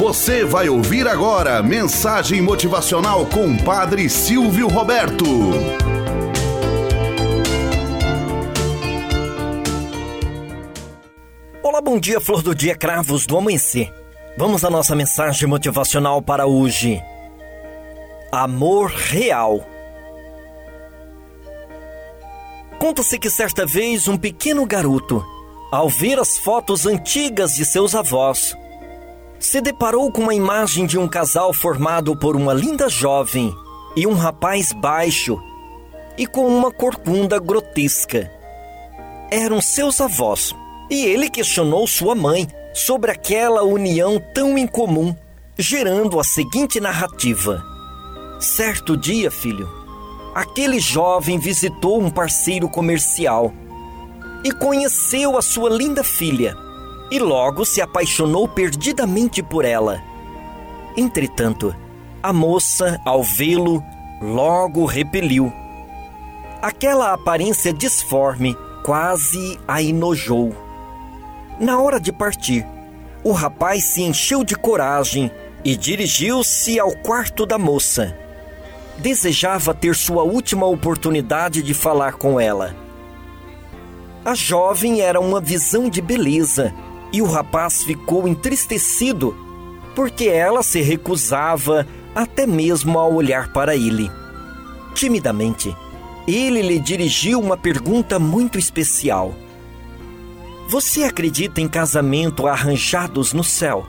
Você vai ouvir agora mensagem motivacional com Padre Silvio Roberto. Olá, bom dia, flor do dia, cravos do amanhecer. Vamos à nossa mensagem motivacional para hoje. Amor real. Conta-se que certa vez um pequeno garoto, ao ver as fotos antigas de seus avós, se deparou com uma imagem de um casal formado por uma linda jovem e um rapaz baixo e com uma corcunda grotesca. Eram seus avós, e ele questionou sua mãe sobre aquela união tão incomum, gerando a seguinte narrativa: Certo dia, filho, aquele jovem visitou um parceiro comercial e conheceu a sua linda filha e logo se apaixonou perdidamente por ela. Entretanto, a moça, ao vê-lo, logo repeliu. Aquela aparência disforme quase a enojou. Na hora de partir, o rapaz se encheu de coragem e dirigiu-se ao quarto da moça. Desejava ter sua última oportunidade de falar com ela. A jovem era uma visão de beleza e o rapaz ficou entristecido porque ela se recusava até mesmo a olhar para ele. Timidamente, ele lhe dirigiu uma pergunta muito especial. Você acredita em casamento arranjados no céu?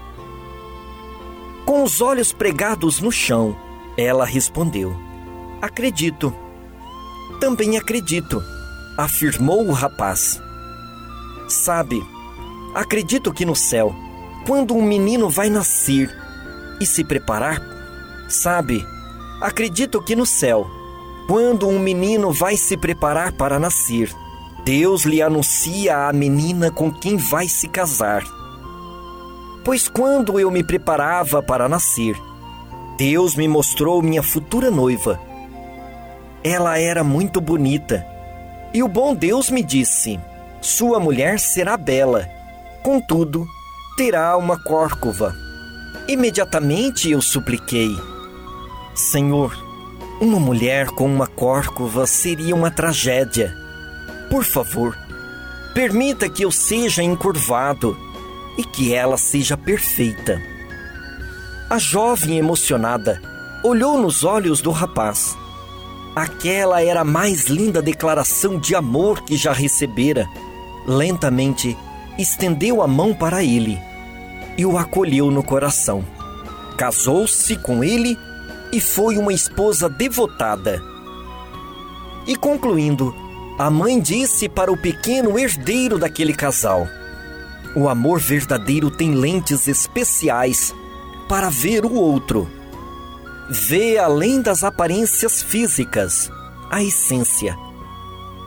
Com os olhos pregados no chão, ela respondeu: Acredito. Também acredito, afirmou o rapaz. Sabe, Acredito que no céu, quando um menino vai nascer e se preparar, sabe? Acredito que no céu, quando um menino vai se preparar para nascer, Deus lhe anuncia a menina com quem vai se casar. Pois quando eu me preparava para nascer, Deus me mostrou minha futura noiva. Ela era muito bonita, e o bom Deus me disse: Sua mulher será bela Contudo, terá uma córcova. Imediatamente eu supliquei: Senhor, uma mulher com uma córcova seria uma tragédia. Por favor, permita que eu seja encurvado e que ela seja perfeita. A jovem emocionada olhou nos olhos do rapaz. Aquela era a mais linda declaração de amor que já recebera. Lentamente, estendeu a mão para ele e o acolheu no coração. Casou-se com ele e foi uma esposa devotada. E concluindo, a mãe disse para o pequeno herdeiro daquele casal: O amor verdadeiro tem lentes especiais para ver o outro. Vê além das aparências físicas, a essência.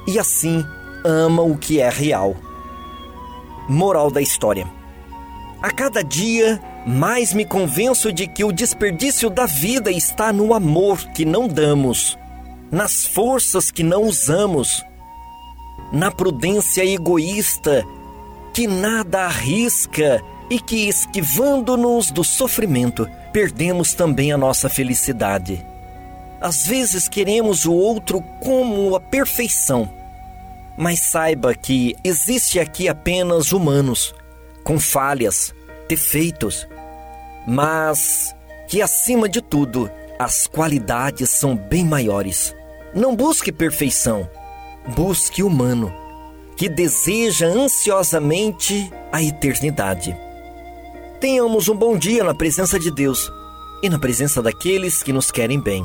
E assim ama o que é real. Moral da história: A cada dia, mais me convenço de que o desperdício da vida está no amor que não damos, nas forças que não usamos, na prudência egoísta que nada arrisca e que, esquivando-nos do sofrimento, perdemos também a nossa felicidade. Às vezes queremos o outro como a perfeição mas saiba que existe aqui apenas humanos, com falhas, defeitos, mas que acima de tudo as qualidades são bem maiores. Não busque perfeição, busque humano, que deseja ansiosamente a eternidade. Tenhamos um bom dia na presença de Deus e na presença daqueles que nos querem bem.